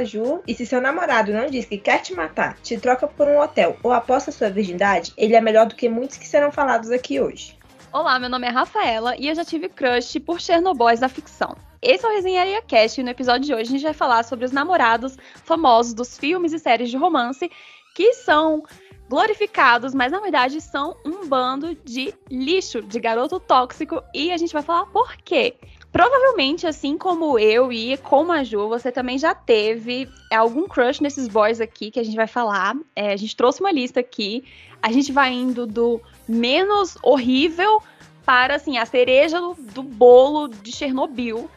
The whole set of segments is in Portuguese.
a Ju e se seu namorado não diz que quer te matar, te troca por um hotel ou aposta sua virgindade, ele é melhor do que muitos que serão falados aqui hoje. Olá, meu nome é Rafaela e eu já tive crush por Chernobyl da ficção. Esse é o Resenharia Cast e no episódio de hoje a gente vai falar sobre os namorados famosos dos filmes e séries de romance que são glorificados, mas na verdade são um bando de lixo, de garoto tóxico, e a gente vai falar por quê. Provavelmente, assim como eu e como a Ju, você também já teve algum crush nesses boys aqui que a gente vai falar. É, a gente trouxe uma lista aqui. A gente vai indo do menos horrível para assim a cereja do, do bolo de Chernobyl.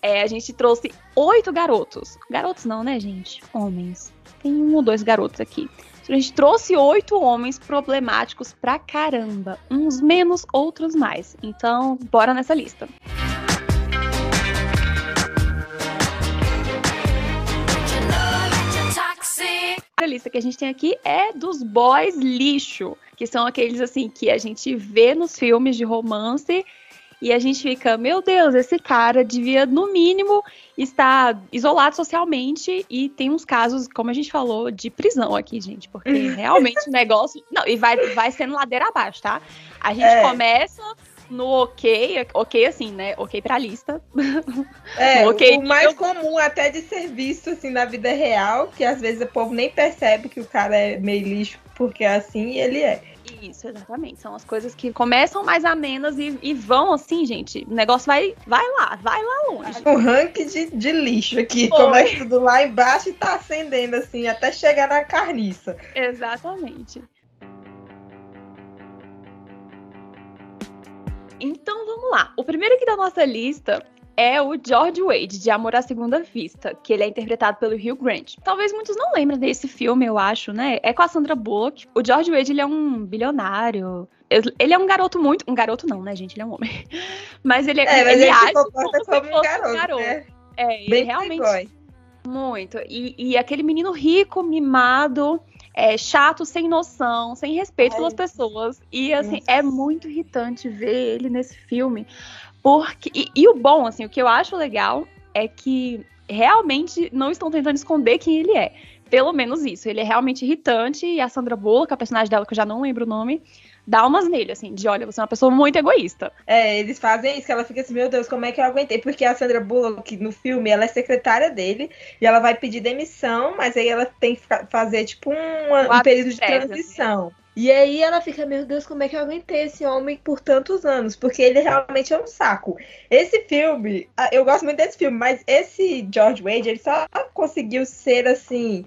É, a gente trouxe oito garotos. Garotos não, né, gente? Homens. Tem um ou dois garotos aqui. A gente trouxe oito homens problemáticos pra caramba. Uns menos, outros mais. Então, bora nessa lista. A lista que a gente tem aqui é dos boys lixo, que são aqueles assim que a gente vê nos filmes de romance e a gente fica, meu Deus, esse cara devia, no mínimo, estar isolado socialmente. E tem uns casos, como a gente falou, de prisão aqui, gente. Porque realmente o negócio. Não, e vai, vai sendo ladeira abaixo, tá? A gente é. começa no ok, ok assim, né? Ok pra lista. É, okay, o mais eu... comum até de ser visto assim na vida real, que às vezes o povo nem percebe que o cara é meio lixo porque é assim e ele é. Isso, exatamente. São as coisas que começam mais amenas e, e vão assim, gente. O negócio vai, vai lá, vai lá longe. O ranking de, de lixo aqui. Foi. Começa tudo lá embaixo e tá acendendo, assim, até chegar na carniça. Exatamente. Então vamos lá. O primeiro aqui da nossa lista é o George Wade, de Amor à Segunda Vista, que ele é interpretado pelo Hugh Grant. Talvez muitos não lembrem desse filme, eu acho, né? É com a Sandra Bullock. O George Wade, ele é um bilionário. Ele é um garoto muito... Um garoto não, né, gente? Ele é um homem. Mas ele, é, é mas ele, ele age como, como um garoto, um garoto. Né? É, ele Bem realmente... Muito. E, e aquele menino rico, mimado... É, chato, sem noção, sem respeito Ai, pelas pessoas. E assim, é muito irritante ver ele nesse filme. Porque, e, e, o bom, assim, o que eu acho legal é que realmente não estão tentando esconder quem ele é. Pelo menos isso. Ele é realmente irritante e a Sandra Bullock, a personagem dela, que eu já não lembro o nome, dá umas nele, assim, de olha, você é uma pessoa muito egoísta. É, eles fazem isso, que ela fica assim, meu Deus, como é que eu aguentei? Porque a Sandra Bullock, no filme, ela é secretária dele e ela vai pedir demissão, mas aí ela tem que fazer, tipo, um, um período de transição. Assim. E aí ela fica, meu Deus, como é que eu aguentei esse homem por tantos anos? Porque ele realmente é um saco. Esse filme, eu gosto muito desse filme, mas esse George Wade, ele só conseguiu ser assim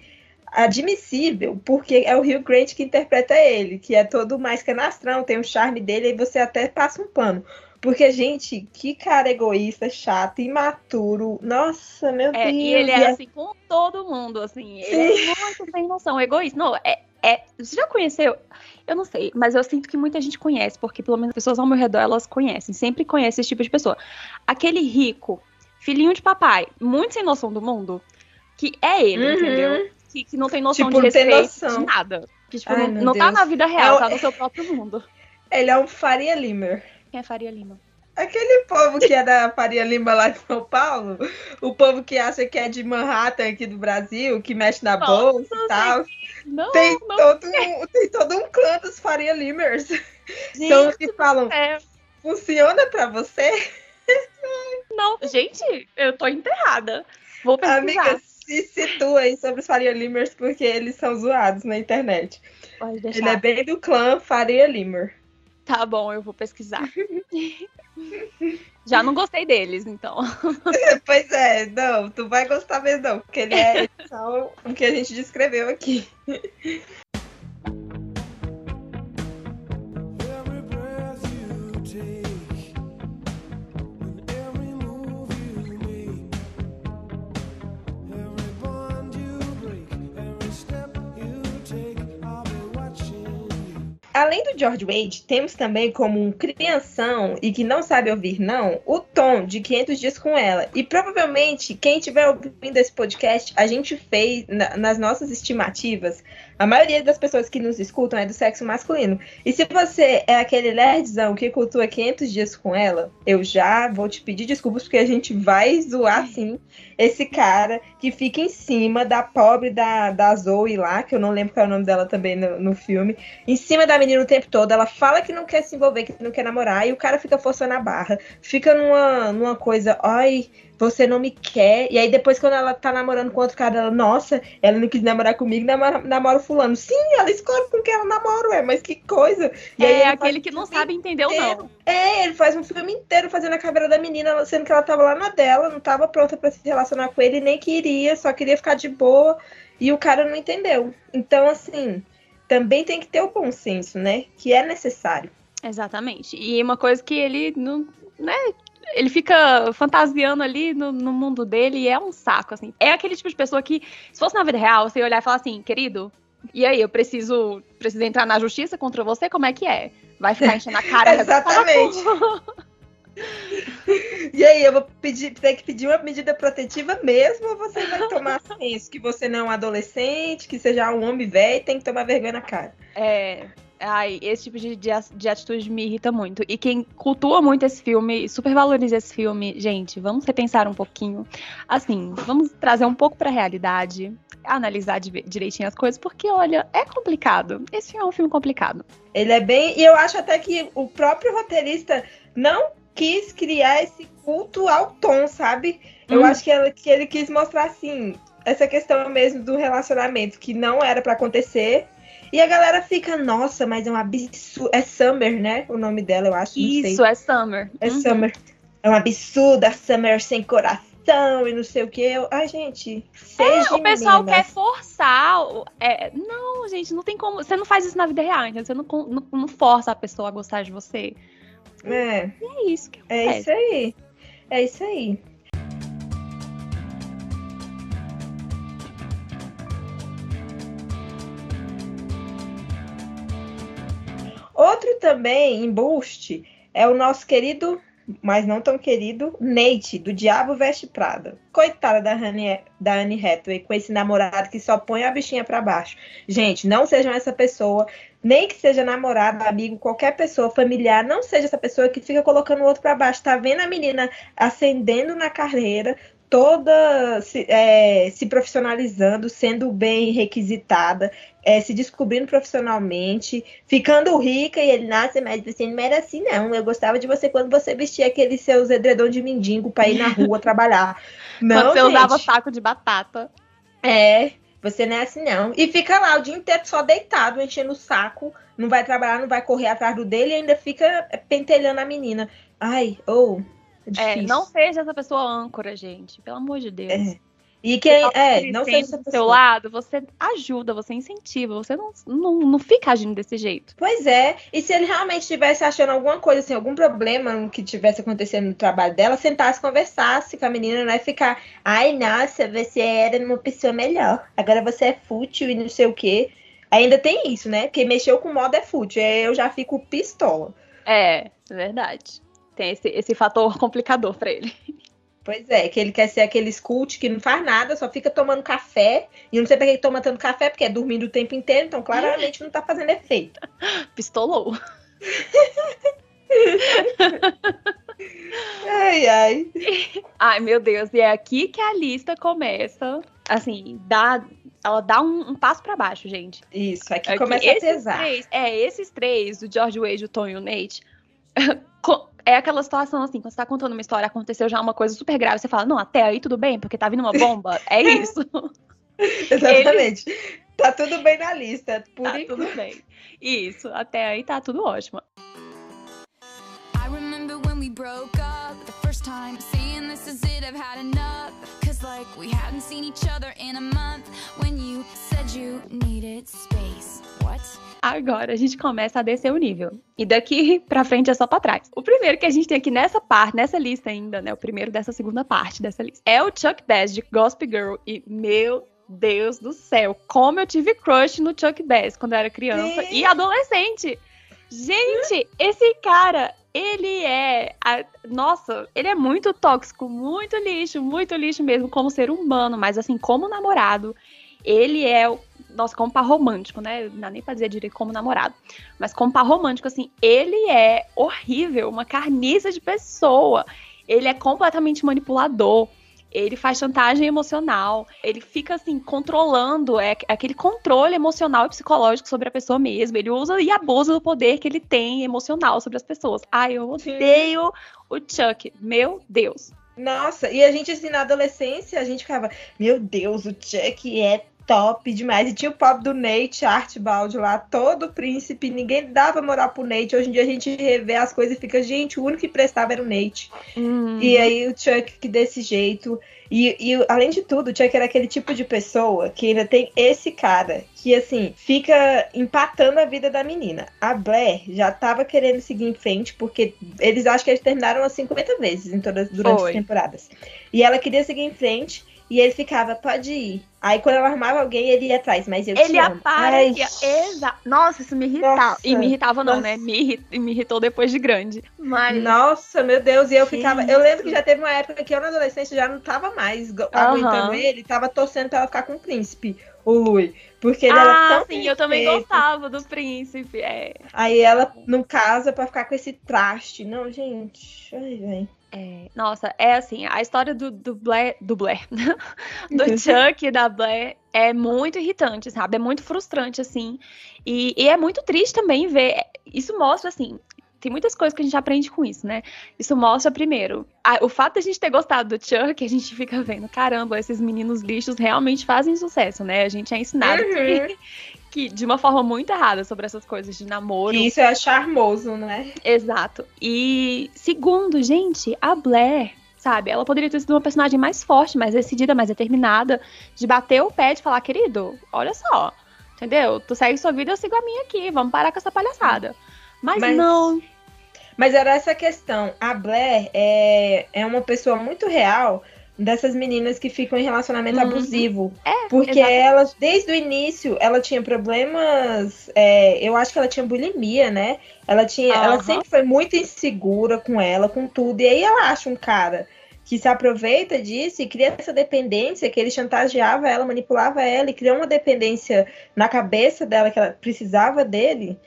admissível, porque é o Hugh Grant que interpreta ele, que é todo mais canastrão, tem o charme dele, e você até passa um pano. Porque, gente, que cara egoísta, chato, imaturo. Nossa, meu é, Deus. E ele é assim com todo mundo, assim. Ele Sim. é muito sem noção, egoísta. Não, é, é, você já conheceu? Eu não sei, mas eu sinto que muita gente conhece, porque pelo menos as pessoas ao meu redor elas conhecem, sempre conhecem esse tipo de pessoa. Aquele rico, filhinho de papai, muito sem noção do mundo, que é ele, uhum. entendeu? Que, que, não tem noção tipo, de respeito noção. de nada. Que tipo, Ai, não, não tá na vida real, é, tá no seu próprio mundo. Ele é um Faria Limer. Quem é Faria Lima? Aquele povo que é da Faria Lima lá de São Paulo, o povo que acha que é de Manhattan aqui do Brasil, que mexe na Nossa, bolsa e tal. Não, tem, não todo um, tem todo um clã dos Faria Limers. Gente, então que falam, é. funciona pra você? Não, gente, eu tô enterrada. Vou pesquisar. Amiga, se situa aí sobre os Faria Limers, porque eles são zoados na internet. Ele é bem do clã Faria Limer. Tá bom, eu vou pesquisar. Já não gostei deles, então. pois é, não, tu vai gostar mesmo, não, porque ele é só o que a gente descreveu aqui. Além do George Wade, temos também como um crianção e que não sabe ouvir não, o Tom de 500 dias com ela. E provavelmente quem estiver ouvindo esse podcast, a gente fez na, nas nossas estimativas a maioria das pessoas que nos escutam é do sexo masculino. E se você é aquele nerdzão que cultua 500 dias com ela, eu já vou te pedir desculpas porque a gente vai zoar sim esse cara que fica em cima da pobre da, da Zoe lá, que eu não lembro qual é o nome dela também no, no filme, em cima da menina o tempo todo. Ela fala que não quer se envolver, que não quer namorar, e o cara fica forçando a barra. Fica numa, numa coisa, ai você não me quer. E aí depois, quando ela tá namorando com outro cara, ela, nossa, ela não quis namorar comigo, namora, namora fulano. Sim, ela escolhe com quem ela namora, ué, mas que coisa. E é aquele que não sabe entender ou não. É, ele faz um filme inteiro fazendo a caveira da menina, sendo que ela tava lá na dela, não tava pronta para se relacionar com ele, nem queria, só queria ficar de boa. E o cara não entendeu. Então, assim, também tem que ter o bom senso, né? Que é necessário. Exatamente. E uma coisa que ele não, né, ele fica fantasiando ali no, no, mundo dele e é um saco, assim. É aquele tipo de pessoa que, se fosse na vida real, você ia olhar e falar assim, querido, e aí, eu preciso, preciso entrar na justiça contra você? Como é que é? Vai ficar enchendo a cara? Exatamente. e aí, eu vou pedir, ter que pedir uma medida protetiva mesmo ou você vai tomar isso? Que você não é um adolescente, que seja um homem velho tem que tomar vergonha na cara. É, Ai, esse tipo de, de, de, atitude me irrita muito. E quem cultua muito esse filme, supervaloriza esse filme, gente, vamos repensar um pouquinho. Assim, vamos trazer um pouco pra realidade, analisar direitinho as coisas, porque, olha, é complicado. Esse filme é um filme complicado. Ele é bem. E eu acho até que o próprio roteirista não quis criar esse culto ao tom, sabe? Eu hum. acho que, ela, que ele quis mostrar, assim, essa questão mesmo do relacionamento, que não era para acontecer e a galera fica, nossa, mas é um absurdo. É Summer, né? O nome dela, eu acho. Isso, é Summer. É uhum. Summer. É um absurdo a Summer sem coração e não sei o que. Ai, gente, seja. É, o pessoal quer forçar. É, não, gente, não tem como. Você não faz isso na vida real, então você não, não, não força a pessoa a gostar de você. É. E é isso que acontece. É isso aí. É isso aí. Outro também em Boost é o nosso querido, mas não tão querido, Nate, do Diabo Veste Prada. Coitada da Anne, da Anne Hathaway com esse namorado que só põe a bichinha para baixo. Gente, não sejam essa pessoa, nem que seja namorado, amigo, qualquer pessoa, familiar, não seja essa pessoa que fica colocando o outro para baixo. Tá vendo a menina ascendendo na carreira, toda se, é, se profissionalizando, sendo bem requisitada, é, se descobrindo profissionalmente, ficando rica e ele, nasce, mas você não era assim, não. Eu gostava de você quando você vestia aqueles seus edredom de mendigo para ir na rua trabalhar. Não, quando você gente. usava saco de batata. É, você não é assim, não. E fica lá o dia inteiro só deitado, enchendo o saco, não vai trabalhar, não vai correr atrás do dele e ainda fica pentelhando a menina. Ai, ou. Oh, é, não seja essa pessoa âncora, gente. Pelo amor de Deus. É. E quem é, não seja essa do seu lado, você ajuda, você incentiva, você não, não, não fica agindo desse jeito. Pois é, e se ele realmente estivesse achando alguma coisa, assim, algum problema que tivesse acontecendo no trabalho dela, sentasse, conversasse com a menina, não é ficar, ai, nossa, você era uma pessoa melhor, agora você é fútil e não sei o quê. Ainda tem isso, né? Porque mexeu com moda é fútil, eu já fico pistola. É, verdade tem esse, esse fator complicador para ele. Pois é, que ele quer ser aquele cult que não faz nada, só fica tomando café. E eu não sei pra que ele toma tanto café, porque é dormindo o tempo inteiro, então claramente não tá fazendo efeito. Pistolou. ai, ai. Ai, meu Deus, e é aqui que a lista começa. Assim, dá, ela dá um, um passo para baixo, gente. Isso, aqui, aqui começa a pesar. Três, é, esses três, o George Wade, o Tom e o Nate, é aquela situação assim, quando você tá contando uma história, aconteceu já uma coisa super grave, você fala, não, até aí tudo bem, porque tá vindo uma bomba. É isso. Exatamente. Ele... Tá tudo bem na lista. Por tá tudo bem. Isso, até aí tá tudo ótimo. I remember when we broke up the first time, saying this is it, I've had enough. Cause like we hadn't seen each other in a month when you said you needed space. Agora a gente começa a descer o nível. E daqui pra frente é só pra trás. O primeiro que a gente tem aqui nessa parte, nessa lista ainda, né? O primeiro dessa segunda parte dessa lista. É o Chuck Bass de Gospel Girl. E, meu Deus do céu, como eu tive crush no Chuck Bass quando eu era criança Sim. e adolescente. Gente, esse cara, ele é. A, nossa, ele é muito tóxico, muito lixo, muito lixo mesmo como ser humano, mas assim, como namorado, ele é. Nossa, como par romântico, né? Não dá nem pra dizer direito como namorado. Mas como par romântico, assim, ele é horrível, uma carniça de pessoa. Ele é completamente manipulador ele faz chantagem emocional, ele fica assim controlando, é, aquele controle emocional e psicológico sobre a pessoa mesmo. Ele usa e abusa do poder que ele tem emocional sobre as pessoas. Ai, eu odeio o Chuck, meu Deus. Nossa, e a gente assim na adolescência, a gente ficava, meu Deus, o Chuck é top demais. E tinha o pop do Nate Archibald lá, todo príncipe, ninguém dava moral pro Nate. Hoje em dia a gente revê as coisas e fica, gente, o único que prestava era o Nate. Uhum. E aí o Chuck que desse jeito. E, e, além de tudo, o Chuck era aquele tipo de pessoa que ainda tem esse cara que, assim, fica empatando a vida da menina. A Blair já tava querendo seguir em frente, porque eles acham que eles terminaram umas 50 vezes em todas, durante Foi. as temporadas. E ela queria seguir em frente. E ele ficava, pode ir. Aí quando ela arrumava alguém, ele ia atrás, mas eu ele te amo. aparecia. Exato. Nossa, isso me irritava. Nossa, e me irritava não, né? Me, irrit... me irritou depois de grande. Mas... Nossa, meu Deus. E eu ficava. Eu lembro que já teve uma época que eu na adolescência já não tava mais aguentando ele, tava torcendo pra ela ficar com o príncipe, o Louis. Porque ele ah, era tão. sim, eu também gostava do príncipe. É. Aí ela não casa pra ficar com esse traste. Não, gente. Ai, velho. É, nossa, é assim, a história do, do Blair, do Blair, do Chuck e da Blair é muito irritante, sabe? É muito frustrante, assim. E, e, é muito triste também ver. Isso mostra, assim. Tem muitas coisas que a gente aprende com isso, né? Isso mostra, primeiro, a, o fato de a gente ter gostado do Chuck, a gente fica vendo, caramba, esses meninos lixos realmente fazem sucesso, né? A gente é ensinado uhum. que, que de uma forma muito errada sobre essas coisas de namoro. E isso é charmoso, né? Exato. E segundo, gente, a Blair, sabe, ela poderia ter sido uma personagem mais forte, mais decidida, mais determinada, de bater o pé e falar, querido, olha só, entendeu? Tu segue sua vida, eu sigo a minha aqui, vamos parar com essa palhaçada. Mas, Mas... não. Mas era essa questão. A Blair é, é uma pessoa muito real, dessas meninas que ficam em relacionamento uhum. abusivo. É, porque exatamente. ela, desde o início, ela tinha problemas. É, eu acho que ela tinha bulimia, né? Ela tinha. Uhum. Ela sempre foi muito insegura com ela, com tudo. E aí ela acha um cara que se aproveita disso e cria essa dependência, que ele chantageava ela, manipulava ela e criou uma dependência na cabeça dela que ela precisava dele.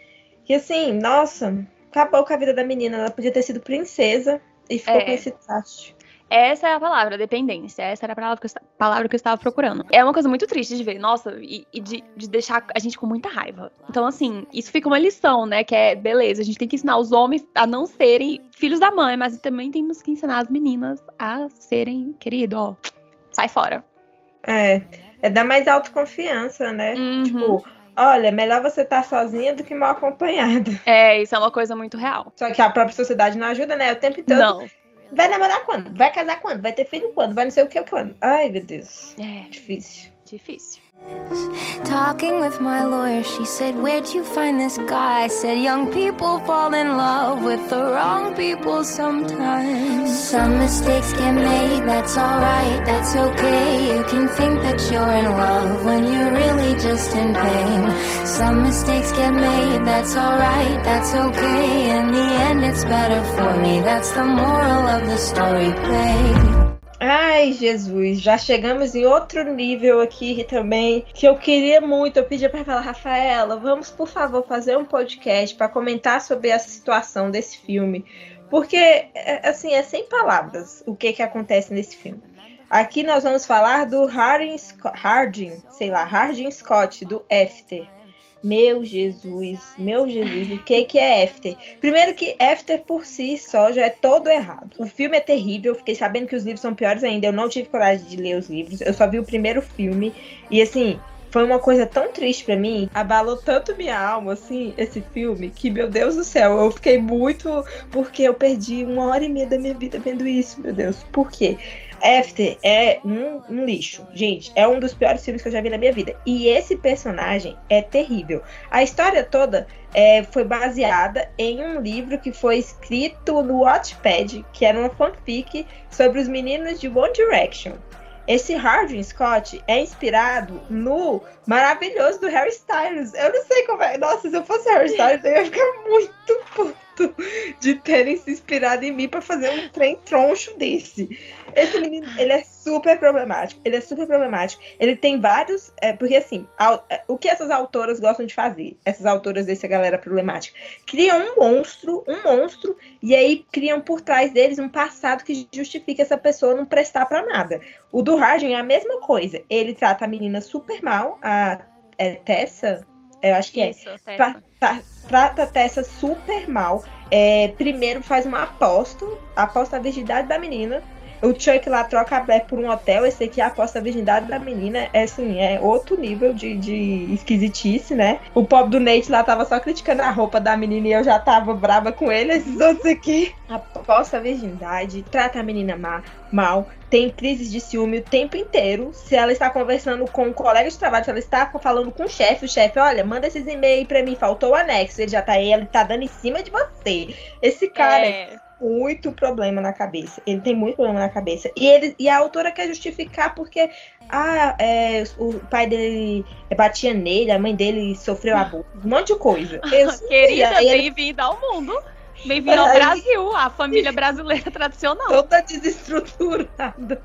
Que assim, nossa, acabou com a vida da menina. Ela podia ter sido princesa e ficou é. com esse traste. Essa é a palavra, dependência. Essa era a palavra que, eu, palavra que eu estava procurando. É uma coisa muito triste de ver, nossa, e, e de, de, deixar a gente com muita raiva. Então, assim, isso fica uma lição, né? Que é, beleza, a gente tem que ensinar os homens a não serem filhos da mãe, mas também temos que ensinar as meninas a serem, querido, ó, sai fora. É, é dar mais autoconfiança, né? Uhum. Tipo, olha, melhor você estar tá sozinha do que mal acompanhada. É, isso é uma coisa muito real. Só que a própria sociedade não ajuda, né? O tempo todo. Não Vai namorar quando? Vai casar quando? Vai ter filho quando? Vai não sei o que quando? Ai, meu Deus. É. Difícil. Difícil. Talking with my lawyer, she said, Where'd you find this guy? I said, Young people fall in love with the wrong people sometimes. Some mistakes get made, that's alright, that's okay. You can think that you're in love when you're really just in pain. Some mistakes get made, that's alright, that's okay. In the end, it's better for me. That's the moral of the story, play. Ai, Jesus, já chegamos em outro nível aqui também que eu queria muito. Eu pedi para falar, Rafaela, vamos por favor fazer um podcast para comentar sobre essa situação desse filme, porque é, assim é sem palavras o que que acontece nesse filme. Aqui nós vamos falar do Hardin, Hardin sei lá, Hardin Scott do After. Meu Jesus, meu Jesus, o que, que é After? Primeiro que After por si só já é todo errado. O filme é terrível, fiquei sabendo que os livros são piores ainda, eu não tive coragem de ler os livros, eu só vi o primeiro filme, e assim, foi uma coisa tão triste para mim, abalou tanto minha alma, assim, esse filme, que, meu Deus do céu, eu fiquei muito. Porque eu perdi uma hora e meia da minha vida vendo isso, meu Deus. Por quê? After é um, um, lixo. Gente, é um dos piores filmes que eu já vi na minha vida. E esse personagem é terrível. A história toda é, foi baseada em um livro que foi escrito no Wattpad, que era uma fanfic sobre os meninos de One Direction. esse Harvey Scott é inspirado no maravilhoso do Harry Styles. Eu não sei como é. Nossa, se eu fosse Harry Styles, eu ia ficar muito de terem se inspirado em mim para fazer um trem troncho desse. Esse menino, ele é super problemático. Ele é super problemático. Ele tem vários. É, porque assim, é, o que essas autoras gostam de fazer? Essas autoras dessa galera problemática. Criam um monstro, um monstro, e aí criam por trás deles um passado que justifica essa pessoa não prestar para nada. O do é a mesma coisa. Ele trata a menina super mal, a é, Tessa. Eu acho que é. Isso, trata a Tessa super mal. É, primeiro faz uma aposta, aposta a virgindade da menina o Chuck lá troca a Blair por um hotel, esse aqui aposta a virgindade da menina. É assim, é outro nível de, de esquisitice, né? O pobre do Nate lá tava só criticando a roupa da menina e eu já tava brava com ele. Esses outros aqui aposta a virgindade, trata a menina má, mal, tem crises de ciúme o tempo inteiro. Se ela está conversando com um colega de trabalho, se ela está falando com o chefe, o chefe, olha, manda esses e-mails pra mim, faltou o anexo. Ele já tá aí, ele tá dando em cima de você. Esse cara. É muito problema na cabeça. Ele tem muito problema na cabeça. E, ele, e a autora quer justificar porque ah, é, o pai dele batia nele, a mãe dele sofreu abuso, um monte de coisa. Querida, bem-vinda ao mundo. Bem-vindo ao Brasil, a família brasileira tradicional. Toda desestruturada.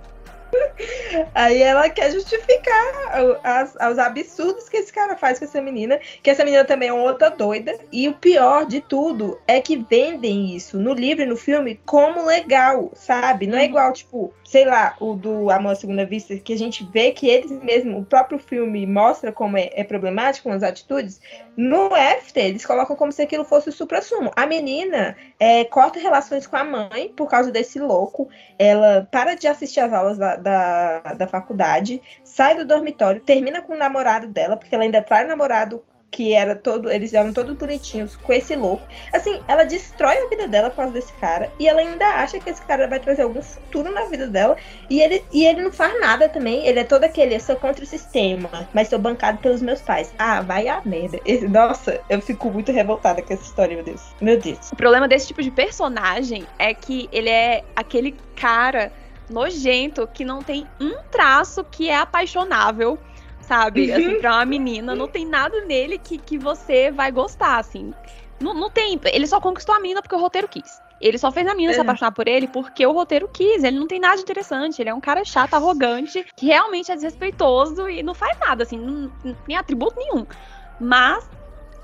Aí ela quer justificar as, os absurdos que esse cara faz com essa menina, que essa menina também é outra doida. E o pior de tudo é que vendem isso no livro e no filme como legal, sabe? Não é uhum. igual, tipo, sei lá, o do Amor à Segunda Vista, que a gente vê que eles mesmo, o próprio filme mostra como é, é problemático as atitudes. No After, eles colocam como se aquilo fosse o supra-sumo. A menina é, corta relações com a mãe por causa desse louco. Ela para de assistir às aulas da, da, da faculdade, sai do dormitório, termina com o namorado dela, porque ela ainda trai o namorado que era todo, eles eram todos bonitinhos com esse louco. Assim, ela destrói a vida dela por causa desse cara e ela ainda acha que esse cara vai trazer algum futuro na vida dela e ele, e ele não faz nada também. Ele é todo aquele, eu sou contra o sistema, mas sou bancado pelos meus pais. Ah, vai a merda. Esse, nossa, eu fico muito revoltada com essa história, meu Deus. Meu Deus. O problema desse tipo de personagem é que ele é aquele cara nojento que não tem um traço que é apaixonável sabe? Assim, uhum. pra uma menina, não tem nada nele que, que você vai gostar, assim. Não, não tem. Ele só conquistou a menina porque o roteiro quis. Ele só fez a menina é. se apaixonar por ele porque o roteiro quis. Ele não tem nada de interessante. Ele é um cara chato, arrogante, que realmente é desrespeitoso e não faz nada, assim, não, tem atributo nenhum. Mas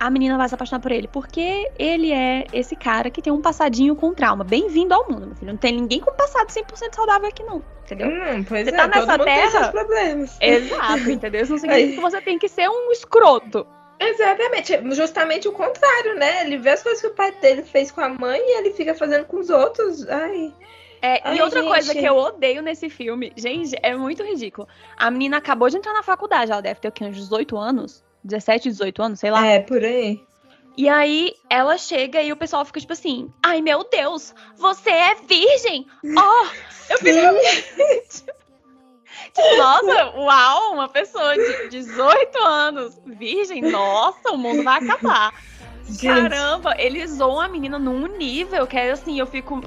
a menina vai se apaixonar por ele, porque ele é esse cara que tem um passadinho com trauma. Bem-vindo ao mundo, meu filho. Não tem ninguém com passado 100% saudável aqui, não. Entendeu? Hum, pois você é, tá nessa terra. problemas. Exato, entendeu? Isso não significa que você tem que ser um escroto. Exatamente, justamente o contrário, né? Ele vê as coisas que o pai dele fez com a mãe e ele fica fazendo com os outros. Ai. É, Ai, e outra gente. coisa que eu odeio nesse filme, gente, é muito ridículo. A menina acabou de entrar na faculdade, ela deve ter o quê, uns 18 anos? 17, 18 anos, sei lá. É, por aí. E aí ela chega e o pessoal fica tipo assim: Ai meu Deus, você é virgem? Ó, oh, eu fico. tipo, nossa, uau, uma pessoa de 18 anos, virgem, nossa, o mundo vai acabar. Gente. Caramba, eles zoam a menina num nível que é assim, eu fico.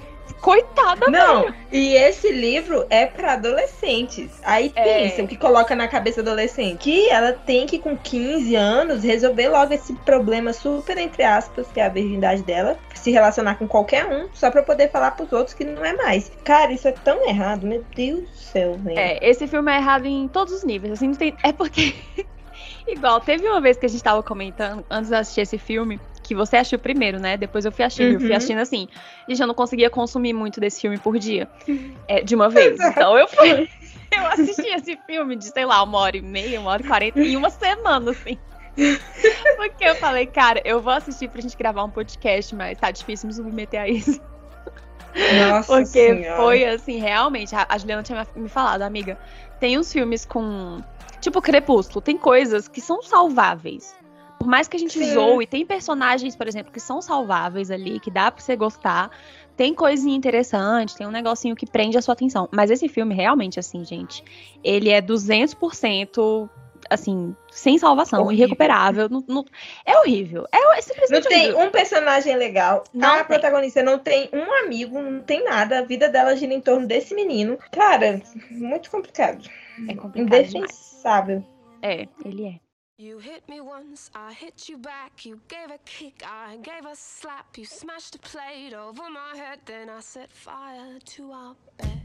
Coitada, Não, velho. e esse livro é para adolescentes. Aí é. pensa, o que coloca na cabeça adolescente? Que ela tem que, com 15 anos, resolver logo esse problema super, entre aspas, que é a virgindade dela, se relacionar com qualquer um, só pra poder falar pros outros que não é mais. Cara, isso é tão errado, meu Deus do céu, velho. É, esse filme é errado em todos os níveis, assim, tem... é porque. Igual, teve uma vez que a gente tava comentando, antes de assistir esse filme, que você achou primeiro, né? Depois eu fui assistindo, uhum. eu fui uhum. assistindo assim. Gente, eu não conseguia consumir muito desse filme por dia. É, de uma vez. Então eu fui. Eu assisti esse filme de, sei lá, uma hora e meia, uma hora e quarenta, em uma semana, assim. Porque eu falei, cara, eu vou assistir pra gente gravar um podcast, mas tá difícil me submeter a isso. Nossa Porque senhora. foi assim, realmente, a Juliana tinha me falado, amiga, tem uns filmes com. Tipo Crepúsculo, tem coisas que são salváveis. Por mais que a gente Sim. zoe, tem personagens, por exemplo, que são salváveis ali, que dá pra você gostar. Tem coisinha interessante, tem um negocinho que prende a sua atenção. Mas esse filme, realmente, assim, gente, ele é 200% assim, sem salvação, horrível. irrecuperável. Não, não, é horrível. É, é simplesmente Não tem horrível. um personagem legal. Não a tem. protagonista não tem um amigo, não tem nada. A vida dela gira em torno desse menino. Cara, muito complicado. É complicado. Indefensável. É, ele é. You hit me once, I hit you back. You gave a kick, I gave a slap. You smashed a plate over my head, then I set fire to our bed.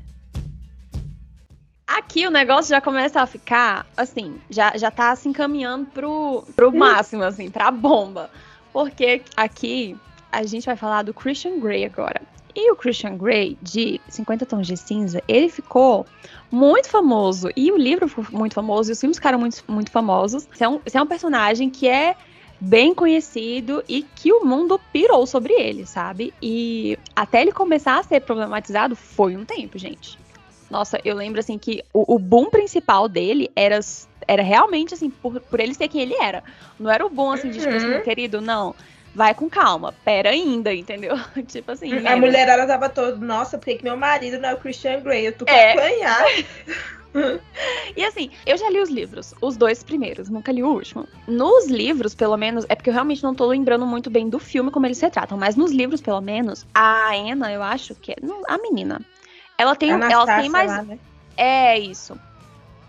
Aqui o negócio já começa a ficar, assim, já, já tá se encaminhando pro, pro máximo, assim, pra bomba. Porque aqui a gente vai falar do Christian Grey agora. E o Christian Grey, de 50 Tons de Cinza, ele ficou muito famoso. E o livro ficou muito famoso, e os filmes ficaram muito, muito famosos. Esse é, um, esse é um personagem que é bem conhecido e que o mundo pirou sobre ele, sabe? E até ele começar a ser problematizado foi um tempo, gente. Nossa, eu lembro assim que o, o boom principal dele era, era realmente assim, por, por ele ser quem ele era. Não era o boom assim de tipo assim, uhum. querido, não. Vai com calma, pera ainda, entendeu? tipo assim. A mulher ela tava toda, nossa, por que meu marido não é o Christian Grey? Eu tô é. apanhar. e assim, eu já li os livros, os dois primeiros, nunca li o último. Nos livros, pelo menos, é porque eu realmente não tô lembrando muito bem do filme como eles se tratam, mas nos livros, pelo menos, a Anna, eu acho que é. A menina. Ela tem, ela tem mais. Lá, né? É isso.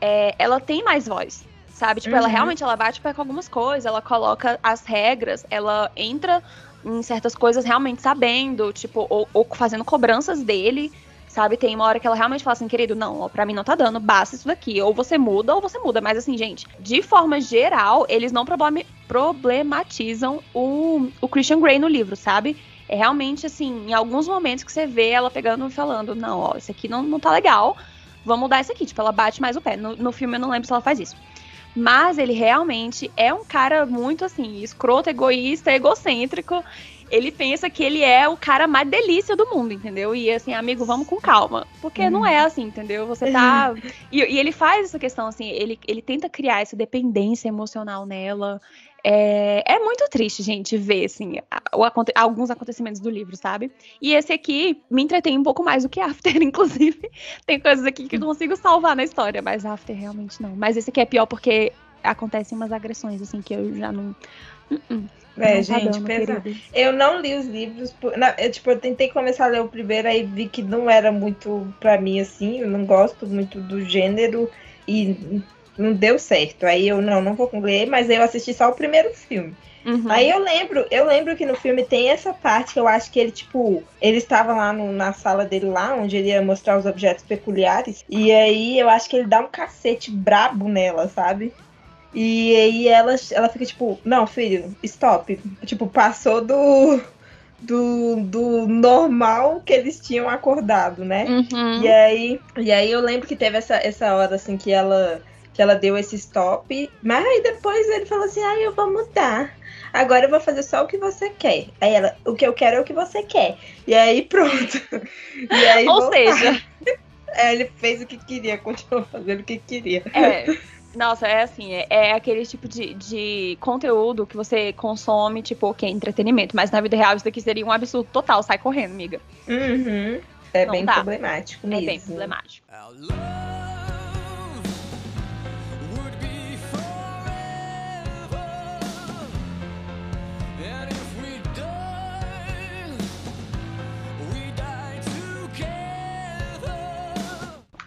É, ela tem mais voz, sabe? Tipo, uhum. ela realmente ela bate pé com algumas coisas, ela coloca as regras, ela entra em certas coisas realmente sabendo, tipo, ou, ou fazendo cobranças dele, sabe? Tem uma hora que ela realmente fala assim, querido, não, ó, pra mim não tá dando, basta isso daqui. Ou você muda ou você muda. Mas assim, gente, de forma geral, eles não problematizam o, o Christian Grey no livro, sabe? É realmente assim, em alguns momentos que você vê ela pegando e falando, não, ó, isso aqui não, não tá legal, vamos mudar isso aqui. Tipo, ela bate mais o pé. No, no filme eu não lembro se ela faz isso. Mas ele realmente é um cara muito assim, escroto, egoísta, egocêntrico. Ele pensa que ele é o cara mais delícia do mundo, entendeu? E assim, amigo, vamos com calma. Porque uhum. não é assim, entendeu? Você tá. Uhum. E, e, ele faz essa questão, assim, ele, ele tenta criar essa dependência emocional nela. É, é muito triste, gente, ver, assim, o, alguns acontecimentos do livro, sabe? E esse aqui me entretém um pouco mais do que After, inclusive. Tem coisas aqui que eu consigo salvar na história, mas After realmente não. Mas esse aqui é pior porque acontecem umas agressões, assim, que eu já não. Uh -uh. É, não gente, tá eu não li os livros. Por, na, eu, tipo, eu tentei começar a ler o primeiro, aí vi que não era muito pra mim assim. Eu não gosto muito do gênero. E não deu certo. Aí eu não, não vou concluir, mas eu assisti só o primeiro filme. Uhum. Aí eu lembro, eu lembro que no filme tem essa parte que eu acho que ele, tipo, ele estava lá no, na sala dele lá, onde ele ia mostrar os objetos peculiares. E aí eu acho que ele dá um cacete brabo nela, sabe? E aí ela, ela fica tipo, não, filho, stop. Tipo, passou do, do, do normal que eles tinham acordado, né? Uhum. E, aí, e aí eu lembro que teve essa, essa hora assim que ela que ela deu esse stop. Mas aí depois ele falou assim: ah, eu vou mudar. Agora eu vou fazer só o que você quer. Aí ela, o que eu quero é o que você quer. E aí pronto. E aí, Ou seja, é, ele fez o que queria, continuou fazendo o que queria. É. Nossa, é assim, é, é aquele tipo de, de conteúdo que você consome, tipo, ok, entretenimento. Mas na vida real isso daqui seria um absurdo total, sai correndo, amiga. Uhum. É Não bem dá. problemático mesmo. É bem problemático.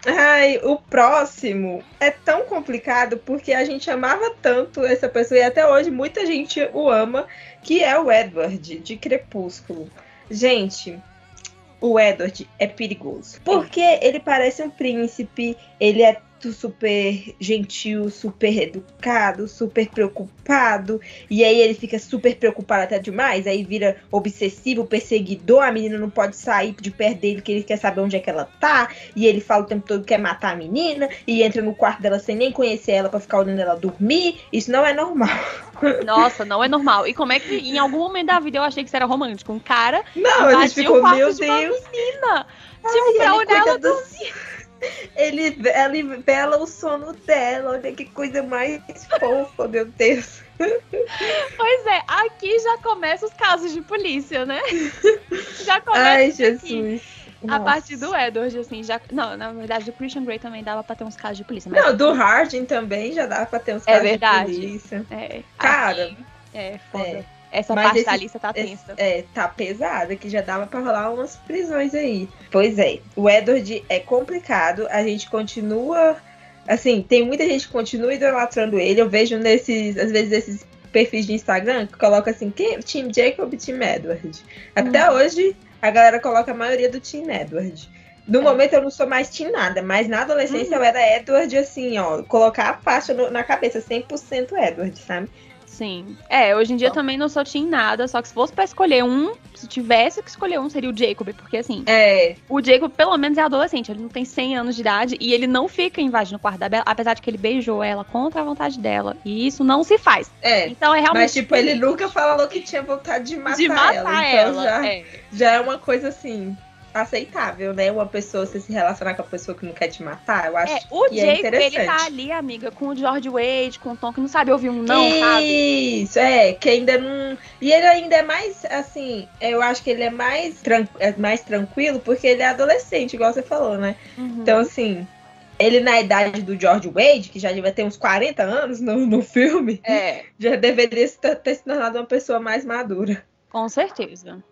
Ai, o próximo é tão complicado porque a gente amava tanto essa pessoa e até hoje muita gente o ama, que é o Edward de Crepúsculo. Gente, o Edward é perigoso. Porque ele parece um príncipe, ele é super gentil, super educado, super preocupado. E aí ele fica super preocupado até demais. Aí vira obsessivo, perseguidor. A menina não pode sair de perto dele, que ele quer saber onde é que ela tá. E ele fala o tempo todo que quer matar a menina. E entra no quarto dela sem nem conhecer ela para ficar olhando ela dormir. Isso não é normal. Nossa, não é normal. E como é que em algum momento da vida eu achei que isso era romântico? Um cara não, gente ficou, meu Deus. menina. Tipo, Ai, pra olhar ela dormir. Ele, ele vela o sono dela. Olha que coisa mais fofa, meu Deus. Pois é, aqui já começa os casos de polícia, né? Já começa. Ai, Jesus. Aqui. A partir do Edward, assim, já. Não, na verdade, do Christian Grey também dava pra ter uns casos de polícia. Mas... Não, do Hardin também já dava pra ter uns é casos verdade. de polícia. É. Cara. Aqui, é, foda. É. Essa Mas parte esse, da lista tá tensa. é, tá pesada, que já dava pra rolar umas prisões aí. Pois é, o Edward é complicado, a gente continua. Assim, tem muita gente que continua idolatrando ele. Eu vejo nesses, às vezes, esses perfis de Instagram que coloca assim, quem? Team Jacob e Team Edward. Até hum. hoje, a galera coloca a maioria do Team Edward. No é. momento eu não sou mais Team nada, mas na adolescência hum. eu era Edward, assim, ó, colocar a faixa no, na cabeça, 100% Edward, sabe? Sim. É, hoje em dia também não sou Team nada, só que se fosse pra escolher um, se tivesse que escolher um, seria o Jacob, porque assim, é. o Jacob pelo menos é adolescente, ele não tem 100 anos de idade e ele não fica invadindo o quarto da Bella, apesar de que ele beijou ela contra a vontade dela. E isso não se faz. É. Então é realmente. Mas, tipo, ele nunca falou que tinha vontade de matar, de matar ela. Então ela, já, é. já é uma coisa assim aceitável, né? Uma pessoa você se relacionar com a pessoa que não quer te matar, eu acho é, o que é interessante. ele tá ali, amiga, com o George Wade, com o Tom que não sabe ouvir um não, Isso, sabe? Isso, é, que ainda não... E ele ainda é mais, assim, eu acho que ele é mais, tran... é mais tranquilo porque ele é adolescente, igual você falou, né? Uhum. Então, assim, ele na idade do George Wade, que já devia ter uns 40 anos no, no filme, é. já deveria ter se tornado uma pessoa mais madura. Com certeza.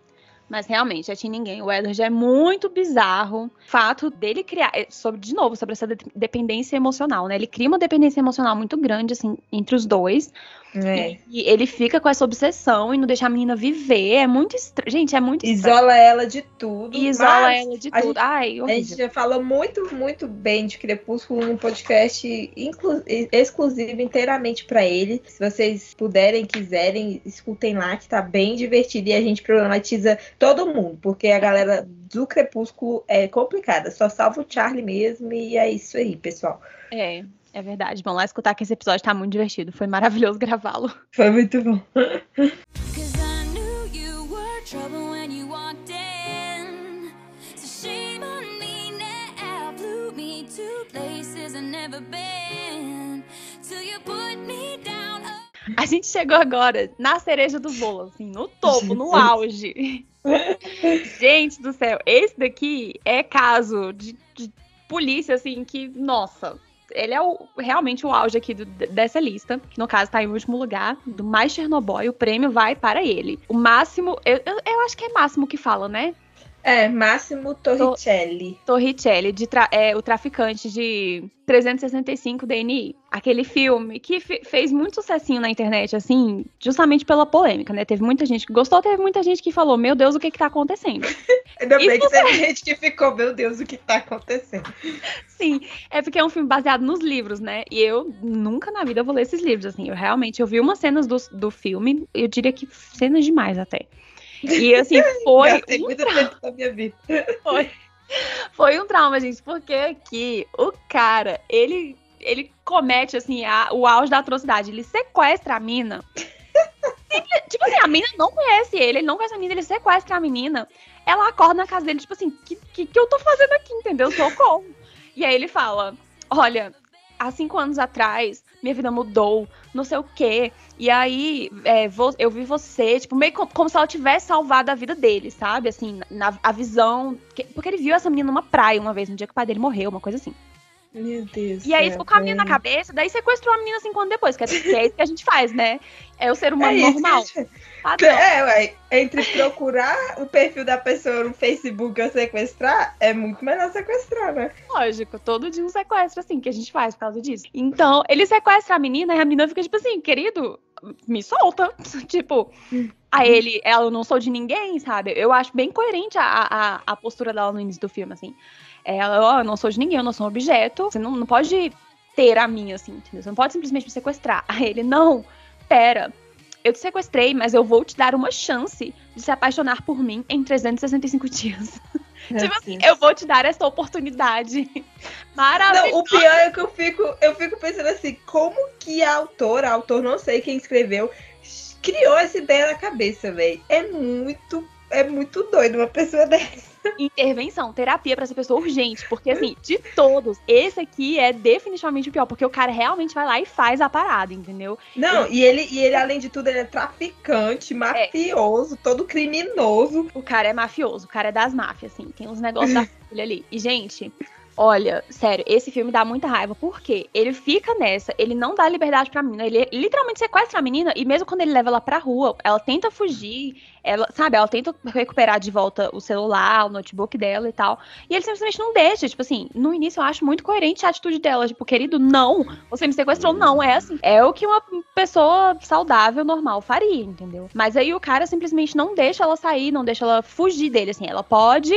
Mas realmente, já tinha ninguém. O Edward é muito bizarro. O fato dele criar, é, sobre, de novo, sobre essa dependência emocional, né? Ele cria uma dependência emocional muito grande, assim, entre os dois. É. E ele fica com essa obsessão e não deixa a menina viver. É muito estranho. Gente, é muito estranho. Isola ela de tudo. Isola ela de tudo. Gente, Ai, horrível. A gente já falou muito, muito bem de Crepúsculo num podcast exclusivo inteiramente para ele. Se vocês puderem, quiserem, escutem lá, que tá bem divertido. E a gente problematiza todo mundo, porque a galera do Crepúsculo é complicada. Só salva o Charlie mesmo. E é isso aí, pessoal. É. É verdade. Vão lá escutar que esse episódio tá muito divertido. Foi maravilhoso gravá-lo. Foi muito bom. A gente chegou agora na cereja do bolo, assim, no topo, no auge. gente do céu, esse daqui é caso de, de polícia, assim, que, nossa, ele é o, realmente o auge aqui do, dessa lista, que no caso tá em último lugar, do mais Chernobyl, o prêmio vai para ele. O máximo, eu, eu, eu acho que é máximo que fala, né? É, Máximo Torricelli. Torricelli, de tra é, o traficante de 365 DNI. Aquele filme que fez muito sucessinho na internet, assim, justamente pela polêmica, né? Teve muita gente que gostou, teve muita gente que falou, meu Deus, o que que tá acontecendo? Ainda bem que teve gente que ficou, meu Deus, o que tá acontecendo? Sim, é porque é um filme baseado nos livros, né? E eu nunca na vida vou ler esses livros, assim. Eu realmente, eu vi umas cenas do, do filme, eu diria que cenas demais até. E assim, foi. um trauma. da minha vida. Foi. Foi um trauma, gente, porque aqui o cara, ele, ele comete assim a, o auge da atrocidade. Ele sequestra a mina. tipo assim, a mina não conhece ele, ele não conhece a menina, ele sequestra a menina. Ela acorda na casa dele, tipo assim, o que, que, que eu tô fazendo aqui, entendeu? Socorro. E aí ele fala: Olha, há cinco anos atrás, minha vida mudou, não sei o quê. E aí, é, eu vi você, tipo, meio como, como, se ela tivesse salvado a vida dele, sabe? Assim, na, a visão. Que, porque ele viu essa menina numa praia uma vez, no dia que o pai dele morreu, uma coisa assim. Meu Deus. E aí ficou com a menina na cabeça, daí sequestrou a menina cinco anos depois, que é, que é isso que a gente faz, né? É o ser humano é normal. É, ué, entre procurar o perfil da pessoa no Facebook ou sequestrar, é muito melhor sequestrar, né? Lógico, todo dia um sequestro, assim, que a gente faz por causa disso. Então, ele sequestra a menina e a menina fica tipo assim, querido, me solta. tipo, a ele, ela, não sou de ninguém, sabe? Eu acho bem coerente a, a, a postura dela no início do filme, assim. Ela, ó, oh, eu não sou de ninguém, eu não sou um objeto. Você não, não pode ter a minha, assim, entendeu? Você não pode simplesmente me sequestrar. Aí ele, não, pera. Eu te sequestrei, mas eu vou te dar uma chance de se apaixonar por mim em 365 dias. É tipo assim, eu vou te dar essa oportunidade. Maravilhosa. Não, o pior é que eu fico, eu fico pensando assim, como que a autora, a autor não sei quem escreveu, criou essa ideia na cabeça, velho. É muito é muito doido uma pessoa dessa. Intervenção, terapia pra essa pessoa urgente. Porque, assim, de todos, esse aqui é definitivamente o pior. Porque o cara realmente vai lá e faz a parada, entendeu? Não, e ele, e ele além de tudo, ele é traficante, mafioso, é. todo criminoso. O cara é mafioso, o cara é das máfias, assim. Tem uns negócios da família ali. E, gente, Olha, sério, esse filme dá muita raiva. Por quê? Ele fica nessa, ele não dá liberdade pra menina. Ele literalmente sequestra a menina e mesmo quando ele leva ela pra rua, ela tenta fugir, ela, sabe, ela tenta recuperar de volta o celular, o notebook dela e tal. E ele simplesmente não deixa. Tipo assim, no início eu acho muito coerente a atitude dela. Tipo, querido, não. Você me sequestrou, não. É assim. É o que uma pessoa saudável, normal, faria, entendeu? Mas aí o cara simplesmente não deixa ela sair, não deixa ela fugir dele. Assim, ela pode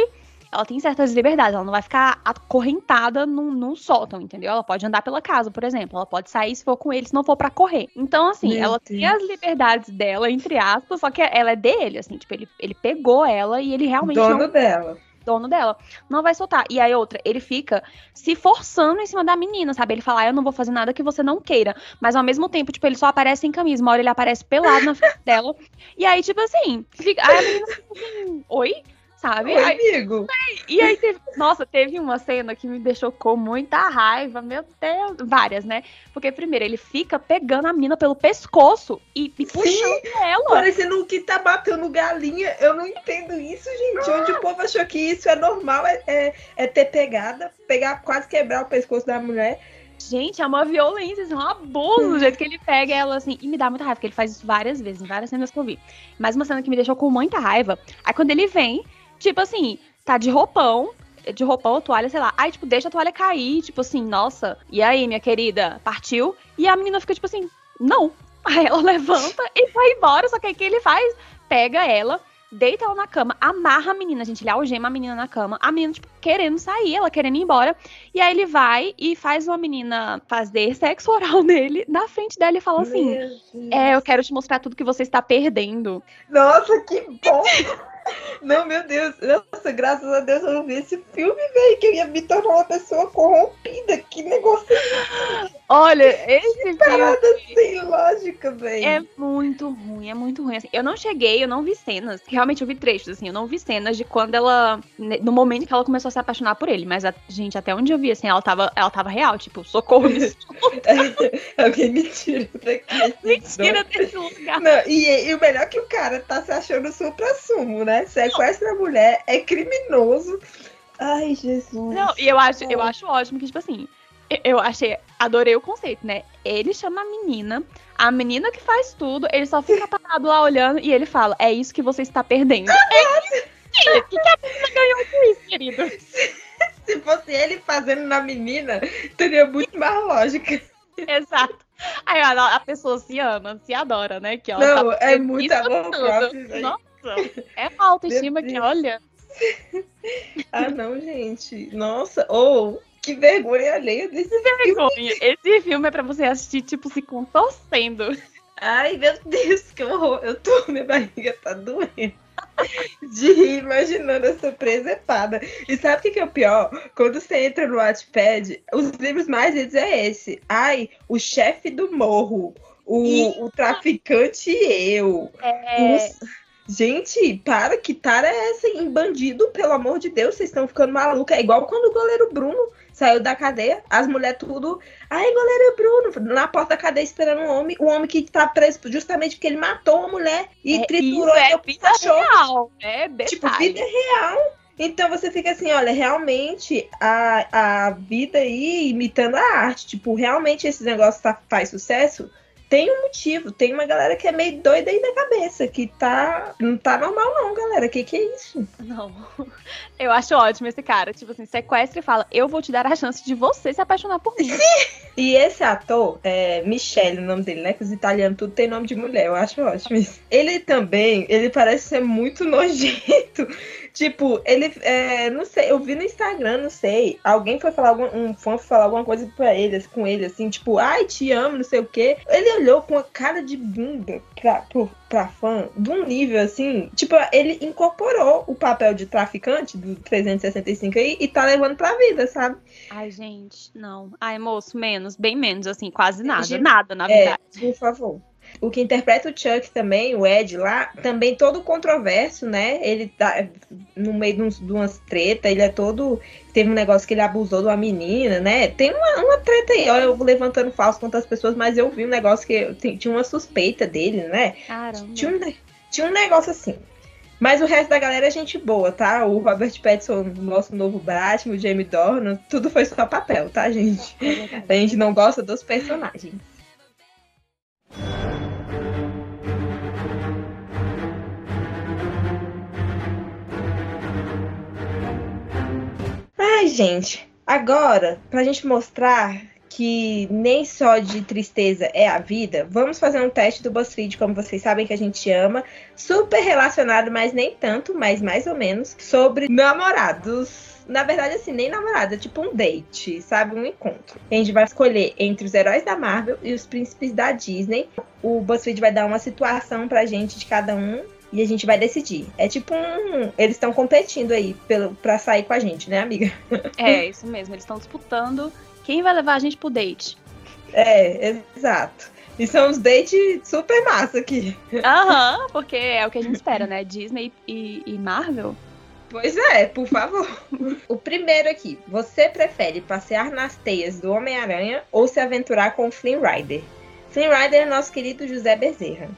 ela tem certas liberdades, ela não vai ficar acorrentada num, num sótão, entendeu? Ela pode andar pela casa, por exemplo. Ela pode sair se for com ele, se não for para correr. Então, assim, Meu ela Deus. tem as liberdades dela, entre aspas, só que ela é dele, assim, tipo, ele, ele pegou ela e ele realmente. Dono não... dela dono dela, não vai soltar. E aí outra, ele fica se forçando em cima da menina, sabe? Ele fala, ah, eu não vou fazer nada que você não queira. Mas ao mesmo tempo, tipo, ele só aparece em camisa. Uma hora ele aparece pelado na frente dela. E aí, tipo assim, fica... aí a menina fica assim, oi? Sabe? Oi, aí, amigo. E aí, teve, nossa, teve uma cena que me deixou com muita raiva, meu Deus, várias, né? Porque primeiro ele fica pegando a mina pelo pescoço e, e puxando ela. Parecendo que tá batendo galinha. Eu não entendo isso, gente. Ah. Onde o povo achou que isso é normal, é, é, é ter pegada, pegar, quase quebrar o pescoço da mulher. Gente, é uma violência, é um abuso do jeito que ele pega ela assim. E me dá muita raiva, porque ele faz isso várias vezes, em várias cenas que eu vi. Mas uma cena que me deixou com muita raiva. Aí quando ele vem, Tipo assim, tá de roupão, de roupão, toalha, sei lá. Aí, tipo, deixa a toalha cair, tipo assim, nossa, e aí, minha querida, partiu? E a menina fica, tipo assim, não. Aí ela levanta e vai embora, só que aí o que ele faz? Pega ela, deita ela na cama, amarra a menina, gente, ele algema a menina na cama, a menina, tipo, querendo sair, ela querendo ir embora, e aí ele vai e faz uma menina fazer sexo oral nele, na frente dela e fala assim, é, eu quero te mostrar tudo que você está perdendo. Nossa, que bom! Não, meu Deus. Nossa, graças a Deus eu não vi esse filme, velho. Que eu ia me tornar uma pessoa corrompida. Que negócio. Olha, esse que parada sem lógica, velho. É muito ruim, é muito ruim. Assim, eu não cheguei, eu não vi cenas. Realmente eu vi trechos, assim. Eu não vi cenas de quando ela. No momento que ela começou a se apaixonar por ele. Mas, a, gente, até onde eu vi, assim, ela tava, ela tava real. Tipo, socorro nisso. Alguém me tira daqui. Me tira desse lugar. Não, e, e o melhor é que o cara tá se achando supra-sumo, né? Sequestra a mulher, é criminoso. Ai, Jesus. Não, e eu acho, eu acho ótimo que, tipo assim, eu achei, adorei o conceito, né? Ele chama a menina, a menina que faz tudo, ele só fica parado lá olhando e ele fala: É isso que você está perdendo. é, que, que a menina ganhou com isso, querido? Se fosse ele fazendo na menina, teria muito mais lógica. Exato. Aí a, a pessoa se ama, se adora, né? Que ela Não, tá é muito amor próprio. Nossa, é uma autoestima que, olha. ah, não, gente. Nossa, ou que vergonha alheia desse que vergonha. filme. Esse filme é pra você assistir, tipo, se contorcendo. Ai, meu Deus, que horror. Eu tô, minha barriga tá doendo. De rir imaginando essa presepada. E sabe o que, que é o pior? Quando você entra no Wattpad, os livros mais lidos é esse. Ai, o chefe do morro. O, o traficante e eu. É... Os Gente, para, que tara é essa, em bandido, pelo amor de Deus, vocês estão ficando malucos. É igual quando o goleiro Bruno saiu da cadeia, as mulheres tudo. Ai, goleiro Bruno, na porta da cadeia esperando um homem, o um homem que tá preso justamente porque ele matou uma mulher e é, triturou isso é vida cachorro. real, é detalhe. Tipo, vida real. Então você fica assim, olha, realmente a, a vida aí imitando a arte. Tipo, realmente esse negócio tá, faz sucesso tem um motivo, tem uma galera que é meio doida aí da cabeça, que tá. Não tá normal, não, galera. Que que é isso? Não. Eu acho ótimo esse cara. Tipo assim, sequestra e fala: Eu vou te dar a chance de você se apaixonar por mim. e esse ator, é Michele, o nome dele, né? Que os italianos tudo tem nome de mulher. Eu acho ótimo isso. Ele também, ele parece ser muito nojento. Tipo, ele, é, não sei, eu vi no Instagram, não sei, alguém foi falar, algum, um fã foi falar alguma coisa pra ele, com ele, assim, tipo, ai, te amo, não sei o quê. Ele olhou com a cara de bunda pra, pro, pra fã, de um nível, assim, tipo, ele incorporou o papel de traficante do 365 aí e tá levando pra vida, sabe? Ai, gente, não. Ai, moço, menos, bem menos, assim, quase nada, gente, nada, na é, verdade. É, por favor. O que interpreta o Chuck também, o Ed lá, também todo controverso, né? Ele tá no meio de, umas treta, ele é todo. Teve um negócio que ele abusou de uma menina, né? Tem uma, uma treta aí, olha, eu vou levantando falso contra as pessoas, mas eu vi um negócio que tinha uma suspeita dele, né? Caramba. Tinha um, tinha um negócio assim. Mas o resto da galera é gente boa, tá? O Robert Pattinson, nosso novo Batman, o Jamie Dornan, tudo foi só papel, tá, gente? É a gente não gosta dos personagens. Ai, gente, agora, pra gente mostrar que nem só de tristeza é a vida, vamos fazer um teste do BuzzFeed, como vocês sabem que a gente ama, super relacionado, mas nem tanto, mas mais ou menos, sobre namorados. Na verdade, assim, nem namorada, é tipo um date, sabe? Um encontro. A gente vai escolher entre os heróis da Marvel e os príncipes da Disney. O BuzzFeed vai dar uma situação pra gente de cada um e a gente vai decidir. É tipo um. Eles estão competindo aí pelo, pra sair com a gente, né, amiga? É, isso mesmo. Eles estão disputando quem vai levar a gente pro date? É, exato. E são os dates super massa aqui. Aham, porque é o que a gente espera, né? Disney e, e Marvel. Pois é, por favor. o primeiro aqui. Você prefere passear nas teias do Homem-Aranha ou se aventurar com o Flynn Rider? Flynn Rider é nosso querido José Bezerra.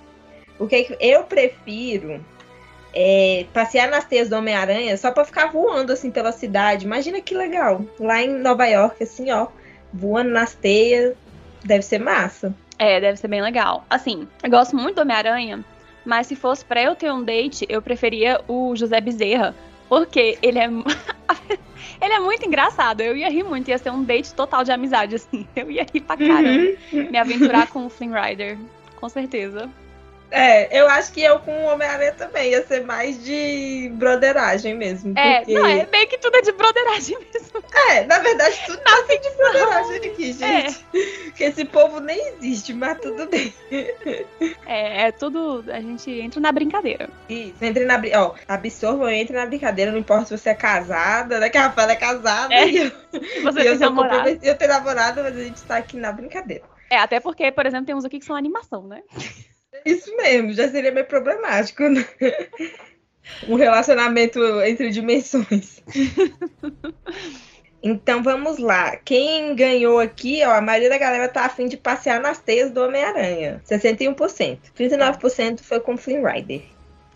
O que eu prefiro é, passear nas teias do Homem-Aranha só pra ficar voando assim pela cidade. Imagina que legal. Lá em Nova York, assim, ó voando nas teias. Deve ser massa. É, deve ser bem legal. Assim, eu gosto muito do Homem-Aranha, mas se fosse pra eu ter um date, eu preferia o José Bezerra. Porque ele é. ele é muito engraçado. Eu ia rir muito. Ia ser um date total de amizade, assim. Eu ia rir pra caramba. Uhum. Me aventurar com o Flynn Rider. Com certeza. É, eu acho que eu com o Homem-Aranha também ia ser mais de broderagem mesmo. É, porque... não, é meio que tudo é de broderagem mesmo. É, na verdade, tudo tá assim de broderagem aqui, gente. É. Porque esse povo nem existe, mas tudo bem. É, é tudo. A gente entra na brincadeira. Isso, entre na Ó, absorvam, entre na brincadeira, não importa se você é casada, né? Que a Rafaela é casada. É. E eu, você e eu sou Eu tenho namorado, mas a gente tá aqui na brincadeira. É, até porque, por exemplo, tem uns aqui que são animação, né? Isso mesmo, já seria meio problemático, né? Um relacionamento entre dimensões. Então vamos lá. Quem ganhou aqui, ó, a maioria da galera tá afim de passear nas teias do Homem-Aranha. 61%. 39% foi com Flynn Rider.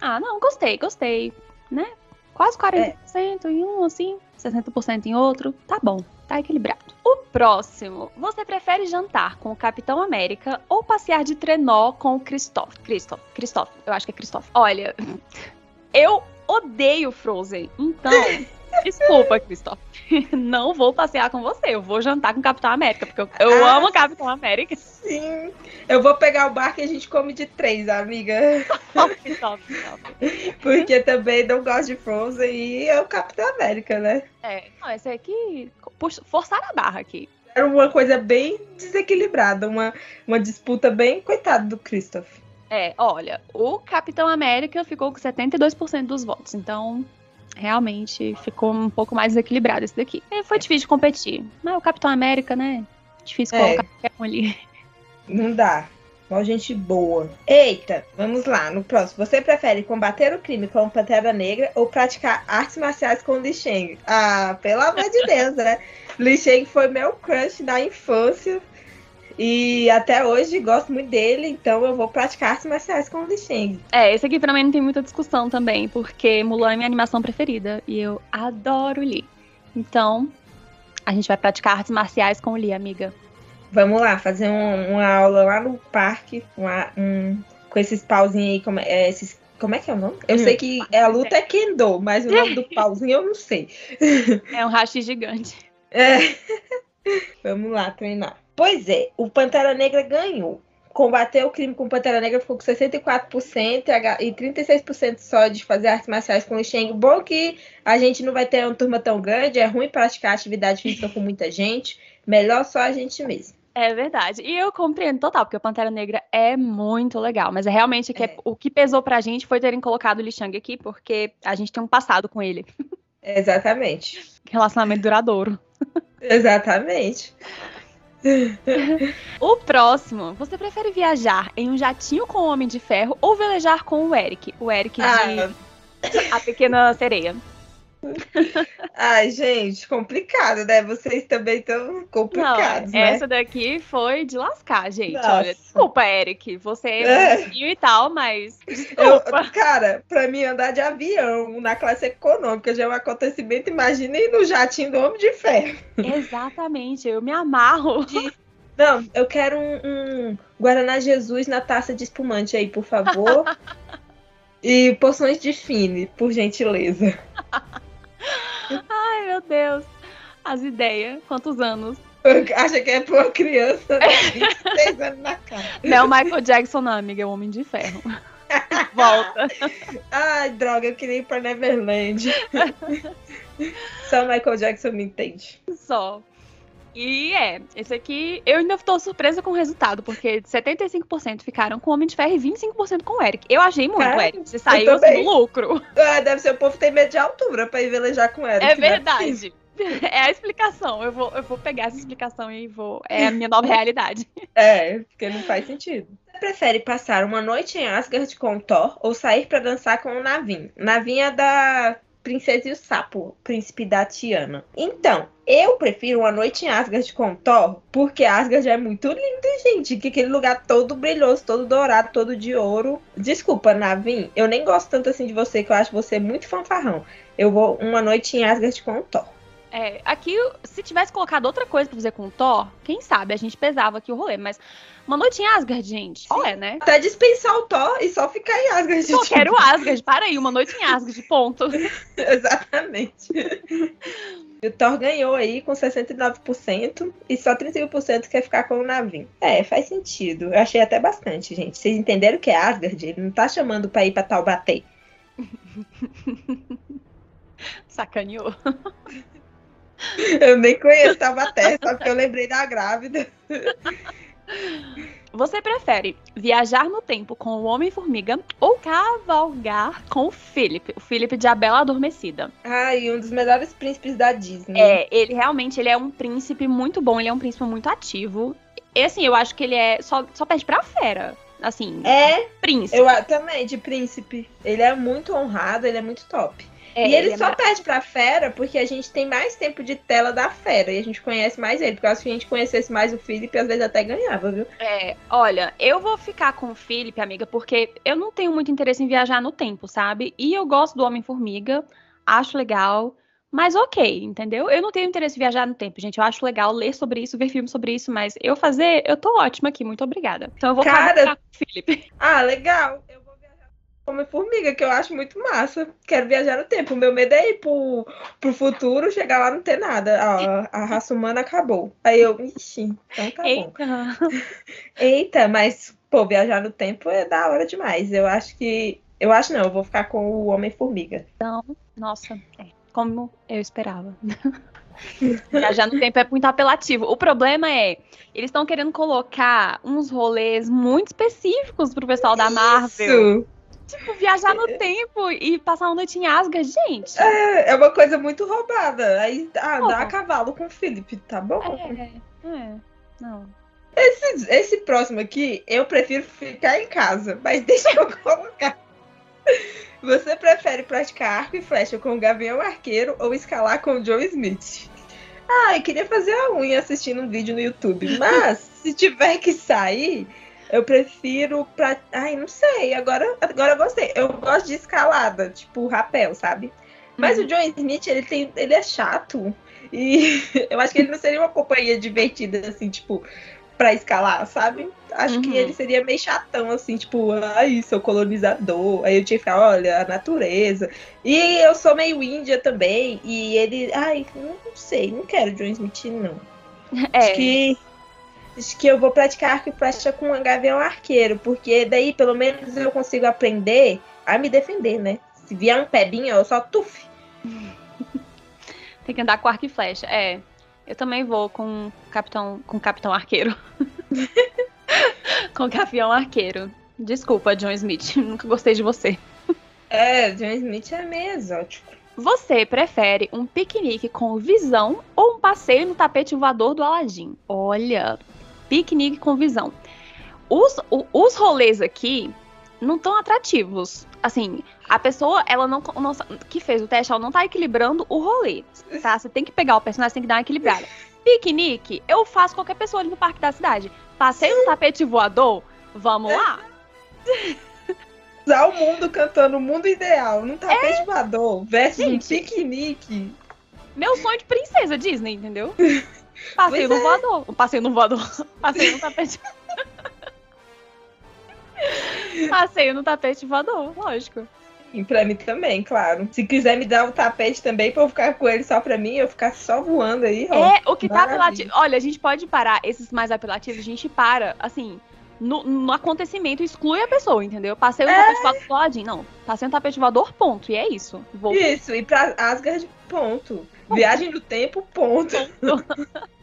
Ah, não, gostei, gostei. Né? Quase 40% é. em um, assim, 60% em outro. Tá bom, tá equilibrado. O próximo. Você prefere jantar com o Capitão América ou passear de trenó com o Christoph? Christoph, Christoph, eu acho que é Christoph. Olha, eu odeio Frozen, então Desculpa, Christoph. Não vou passear com você. Eu vou jantar com o Capitão América, porque eu, eu ah, amo o Capitão América. Sim. Eu vou pegar o barco e a gente come de três, amiga. Top, top, top. Porque também não gosto de Frozen e é o Capitão América, né? É, não, esse aqui. Forçaram a barra aqui. Era uma coisa bem desequilibrada, uma, uma disputa bem. Coitado do Christoph. É, olha, o Capitão América ficou com 72% dos votos, então realmente ficou um pouco mais equilibrado esse daqui. E foi difícil de competir. Mas o Capitão América, né? Difícil é. colocar qualquer um ali. Não dá. Só gente boa. Eita, vamos lá, no próximo. Você prefere combater o crime com Pantera Negra ou praticar artes marciais com Li Shang? Ah, pelo amor de Deus, né? Li Shang foi meu crush na infância. E até hoje gosto muito dele, então eu vou praticar artes marciais com o Li Shang. É, esse aqui pra mim não tem muita discussão também, porque Mulan é minha animação preferida e eu adoro Li. Então, a gente vai praticar artes marciais com o Li, amiga. Vamos lá, fazer um, uma aula lá no parque, uma, um, com esses pauzinhos aí, como é, esses como é que é o nome? Eu sei que é a luta é Kendo, mas o nome do pauzinho eu não sei. É um hashi gigante. É. Vamos lá treinar. Pois é, o Pantera Negra ganhou. Combater o crime com Pantera Negra ficou com 64% e 36% só de fazer artes marciais com o Shang. Bom que a gente não vai ter uma turma tão grande, é ruim praticar atividade física com muita gente. Melhor só a gente mesmo. É verdade. E eu compreendo total, porque o Pantera Negra é muito legal. Mas é realmente que é. o que pesou pra gente foi terem colocado o Li Shang aqui, porque a gente tem um passado com ele. Exatamente. Relacionamento duradouro. Exatamente. o próximo, você prefere viajar em um jatinho com o Homem de Ferro ou velejar com o Eric? O Eric ah. de A Pequena Sereia. Ai, gente, complicado, né? Vocês também estão complicados, Não, né? Essa daqui foi de lascar, gente. Nossa. Olha, desculpa, Eric. Você é, é. e tal, mas. Desculpa. Eu, cara, pra mim andar de avião na classe econômica já é um acontecimento. Imaginem no jatinho do Homem de Ferro. Exatamente, eu me amarro. Não, eu quero um, um Guaraná Jesus na taça de espumante aí, por favor. e porções de fine, por gentileza. Ai, meu Deus. As ideias. Quantos anos? Acha que é pra uma criança de 26 anos na cara. Não, Michael Jackson não, amiga, é o Homem de Ferro. Volta. Ai, droga, eu queria ir pra Neverland. Só Michael Jackson me entende. Só. E é, esse aqui eu ainda tô surpresa com o resultado, porque 75% ficaram com o Homem de Ferro e 25% com o Eric. Eu achei muito, Cara, Eric. Você saiu assim, do lucro. Ah, deve ser o povo tem medo de altura pra ir velejar com o Eric. É né? verdade. É a explicação. Eu vou, eu vou pegar essa explicação e vou. É a minha nova realidade. É, porque não faz sentido. Você prefere passar uma noite em Asgard com o Thor ou sair para dançar com o Navin? Navin é da Princesa e o Sapo, Príncipe da Tiana. Então, eu prefiro uma noite em Asgard com Thor, porque Asgard é muito lindo, gente. Que aquele lugar todo brilhoso, todo dourado, todo de ouro. Desculpa, Navin, eu nem gosto tanto assim de você, que eu acho você muito fanfarrão. Eu vou uma noite em Asgard com Thor. É, aqui, se tivesse colocado outra coisa pra fazer com o Thor, quem sabe a gente pesava aqui o rolê, mas uma noite em Asgard, gente. Qual é, né? Até dispensar o Thor e só ficar em Asgard. Só quero Asgard, para aí, uma noite em Asgard, ponto. Exatamente. o Thor ganhou aí com 69% e só 31% quer ficar com o Navin. É, faz sentido. Eu achei até bastante, gente. Vocês entenderam que é Asgard? Ele não tá chamando pra ir pra Taubaté. Sacaneou. Eu nem conheço Taubaté, só porque eu lembrei da grávida. Você prefere viajar no tempo com o Homem-Formiga ou cavalgar com o Philip, o Philip de A Bela Adormecida? Ai, um dos melhores príncipes da Disney. É, ele realmente ele é um príncipe muito bom, ele é um príncipe muito ativo. E assim, eu acho que ele é só, só pede pra fera. Assim, é príncipe. Eu também, de príncipe. Ele é muito honrado, ele é muito top. É, e ele, ele é só é perde pra Fera porque a gente tem mais tempo de tela da Fera e a gente conhece mais ele. Porque se a gente conhecesse mais o Felipe, às vezes até ganhava, viu? É, olha, eu vou ficar com o Felipe, amiga, porque eu não tenho muito interesse em viajar no tempo, sabe? E eu gosto do Homem-Formiga, acho legal. Mas ok, entendeu? Eu não tenho interesse em viajar no tempo, gente. Eu acho legal ler sobre isso, ver filmes sobre isso, mas eu fazer, eu tô ótima aqui, muito obrigada. Então eu vou Cara... com o Felipe. Ah, legal. Homem-Formiga, que eu acho muito massa. Quero viajar no tempo. O meu medo é ir pro, pro futuro, chegar lá não ter nada. A, a raça humana acabou. Aí eu, ixi, então tá Eita. bom. Eita, mas, pô, viajar no tempo é da hora demais. Eu acho que. Eu acho não, eu vou ficar com o Homem-Formiga. Então, nossa, é, como eu esperava. Viajar no tempo é muito apelativo. O problema é, eles estão querendo colocar uns rolês muito específicos pro pessoal da Marvel. Isso. Tipo, viajar no tempo e passar uma noite em Asgard, gente. É, é uma coisa muito roubada. Aí, ah, dá a cavalo com o Felipe, tá bom? É, é, não. Esse, esse próximo aqui, eu prefiro ficar em casa, mas deixa eu colocar. Você prefere praticar arco e flecha com o Gavião Arqueiro ou escalar com o Joe Smith? Ah, eu queria fazer a unha assistindo um vídeo no YouTube, mas se tiver que sair, eu prefiro pra. Ai, não sei. Agora, agora eu gostei. Eu gosto de escalada, tipo rapel, sabe? Mas uhum. o John Smith, ele, tem, ele é chato. E eu acho que ele não seria uma companhia divertida, assim, tipo, pra escalar, sabe? Acho uhum. que ele seria meio chatão, assim, tipo, ai, sou colonizador. Aí eu tinha que ficar, olha, a natureza. E eu sou meio índia também. E ele, ai, não sei, não quero John Smith, não. É. Acho que que eu vou praticar arco e flecha com um gavião arqueiro, porque daí pelo menos eu consigo aprender a me defender, né? Se vier um pebinho, eu só tuf. Tem que andar com arco e flecha. É, eu também vou com capitão, com capitão arqueiro. com gavião arqueiro. Desculpa, John Smith, nunca gostei de você. É, John Smith é meio exótico. Você prefere um piquenique com visão ou um passeio no tapete voador do Aladim? Olha, piquenique com visão. Os, o, os rolês aqui não tão atrativos. Assim, a pessoa, ela não, não, que fez o teste, ela não tá equilibrando o rolê, tá? Você tem que pegar o personagem, tem que dar uma equilibrada. Piquenique, eu faço qualquer pessoa ali no parque da cidade. Passeio no tapete voador, vamos lá. Usar o mundo cantando o mundo ideal num tapete é? voador versus Gente, um piquenique. Meu sonho de princesa Disney, entendeu? Passeio pois no é. voador. Passeio no voador. Passeio no tapete. Passeio no tapete voador, lógico. E pra mim também, claro. Se quiser me dar um tapete também pra eu ficar com ele só pra mim, eu ficar só voando aí. Ó, é, o que tá apelativo. Olha, a gente pode parar esses mais apelativos, a gente para, assim, no, no acontecimento, exclui a pessoa, entendeu? Passei o é... tapete voador. Não, passei um tapete voador, ponto. E é isso. Vou... Isso, e pra Asgard, ponto. ponto. Viagem no tempo, ponto. ponto.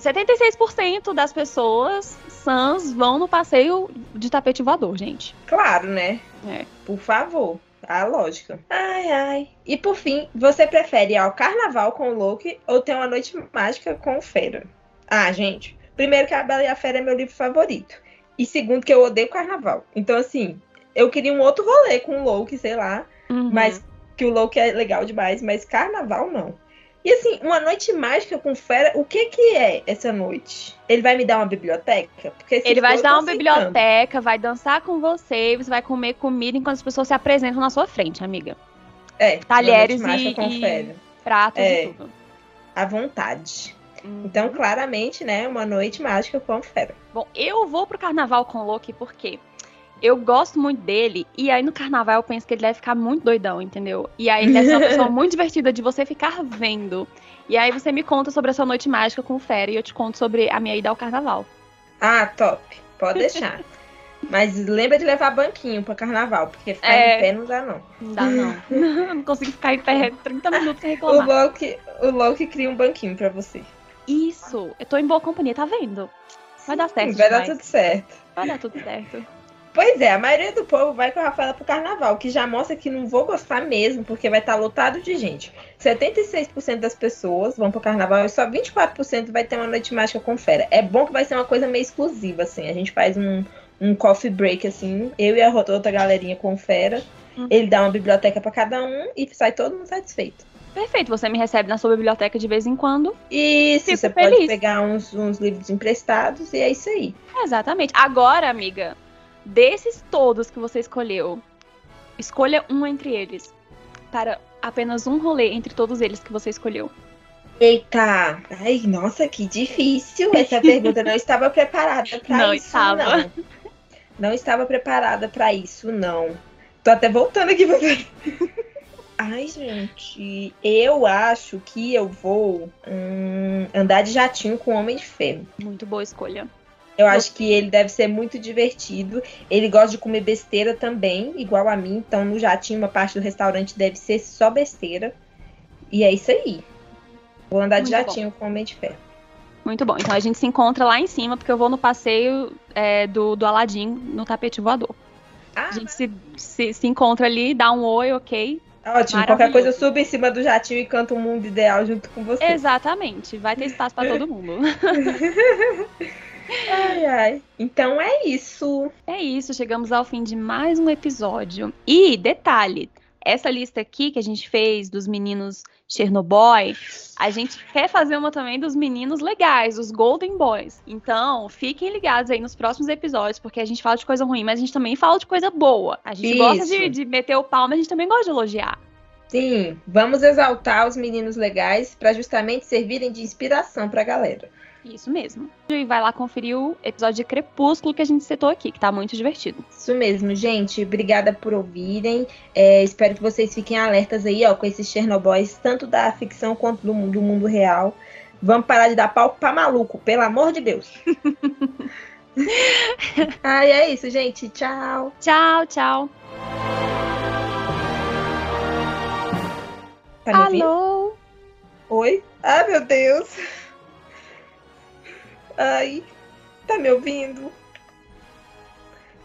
76% das pessoas sans vão no passeio de tapete voador, gente. Claro, né? É. Por favor. A lógica. Ai, ai. E por fim, você prefere ir ao carnaval com o Loki ou ter uma noite mágica com o Fera? Ah, gente. Primeiro que a Bela e a Fera é meu livro favorito. E segundo que eu odeio carnaval. Então, assim, eu queria um outro rolê com o Loki, sei lá. Uhum. Mas que o Loki é legal demais, mas carnaval não. E assim, uma noite mágica com fera, o que que é essa noite? Ele vai me dar uma biblioteca? Porque Ele vai te dar uma biblioteca, vai dançar com você, você vai comer comida enquanto as pessoas se apresentam na sua frente, amiga. É. Talheres e, e pratos é, e tudo. À vontade. Uhum. Então, claramente, né, uma noite mágica com fera. Bom, eu vou pro carnaval com o Loki porque eu gosto muito dele, e aí no carnaval eu penso que ele deve ficar muito doidão, entendeu? E aí ele deve ser uma pessoa muito divertida de você ficar vendo. E aí você me conta sobre a sua noite mágica com o Fera e eu te conto sobre a minha ida ao carnaval. Ah, top. Pode deixar. Mas lembra de levar banquinho para carnaval, porque ficar é... em pé não dá, não. Não dá, não. não consigo ficar em pé 30 minutos sem reclamar. O Loki, o Loki cria um banquinho para você. Isso. Eu tô em boa companhia, tá vendo? Vai dar certo. Vai demais. dar tudo certo. Vai dar tudo certo. Pois é, a maioria do povo vai com a Rafaela pro carnaval, que já mostra que não vou gostar mesmo, porque vai estar tá lotado de gente. 76% das pessoas vão pro carnaval e só 24% vai ter uma noite mágica com fera. É bom que vai ser uma coisa meio exclusiva, assim. A gente faz um, um coffee break, assim, eu e a outra galerinha com fera. Uhum. Ele dá uma biblioteca para cada um e sai todo mundo satisfeito. Perfeito, você me recebe na sua biblioteca de vez em quando. Isso, Fico você feliz. pode pegar uns, uns livros emprestados e é isso aí. Exatamente. Agora, amiga, Desses todos que você escolheu, escolha um entre eles. Para apenas um rolê entre todos eles que você escolheu. Eita! Ai, nossa, que difícil essa pergunta. Não estava preparada para não isso. Estava. Não. não estava preparada para isso, não. Tô até voltando aqui pra Ai, gente, eu acho que eu vou hum, andar de jatinho com Homem de Ferro. Muito boa escolha. Eu acho que ele deve ser muito divertido. Ele gosta de comer besteira também, igual a mim. Então, no jatinho, uma parte do restaurante deve ser só besteira. E é isso aí. Vou andar muito de jatinho bom. com o Homem de Ferro. Muito bom. Então a gente se encontra lá em cima, porque eu vou no passeio é, do, do Aladim no tapete voador. Ah. A gente se, se, se encontra ali, dá um oi, ok. Ótimo, qualquer coisa eu subo em cima do jatinho e canto o um mundo ideal junto com você. Exatamente, vai ter espaço para todo mundo. Ai, ai. Então é isso. É isso, chegamos ao fim de mais um episódio. E, detalhe, essa lista aqui que a gente fez dos meninos Chernobyl, a gente quer fazer uma também dos meninos legais, os Golden Boys. Então, fiquem ligados aí nos próximos episódios, porque a gente fala de coisa ruim, mas a gente também fala de coisa boa. A gente Isso. gosta de, de meter o pau, mas a gente também gosta de elogiar. Sim, vamos exaltar os meninos legais para justamente servirem de inspiração para a galera. Isso mesmo. E vai lá conferir o episódio de Crepúsculo que a gente citou aqui, que tá muito divertido. Isso mesmo, gente. Obrigada por ouvirem. É, espero que vocês fiquem alertas aí, ó, com esses Chernobyls, tanto da ficção quanto do, do mundo real. Vamos parar de dar palco pra maluco, pelo amor de Deus. ah, é isso, gente. Tchau. Tchau, tchau. Tá Alô? Oi? Ah, meu Deus. Ai, tá me ouvindo?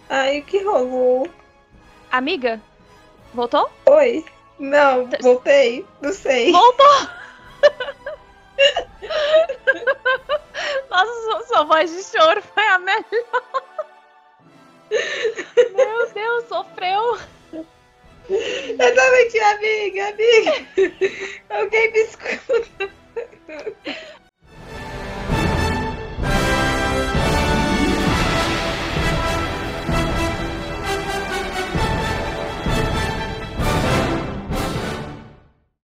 Ai, o que rolou? Amiga, voltou? Oi. Não, voltei. Não sei. Voltou! Nossa, sua, voz de choro foi a melhor. Meu Deus, sofreu. Eu tava aqui, amiga, amiga. Alguém me escuta.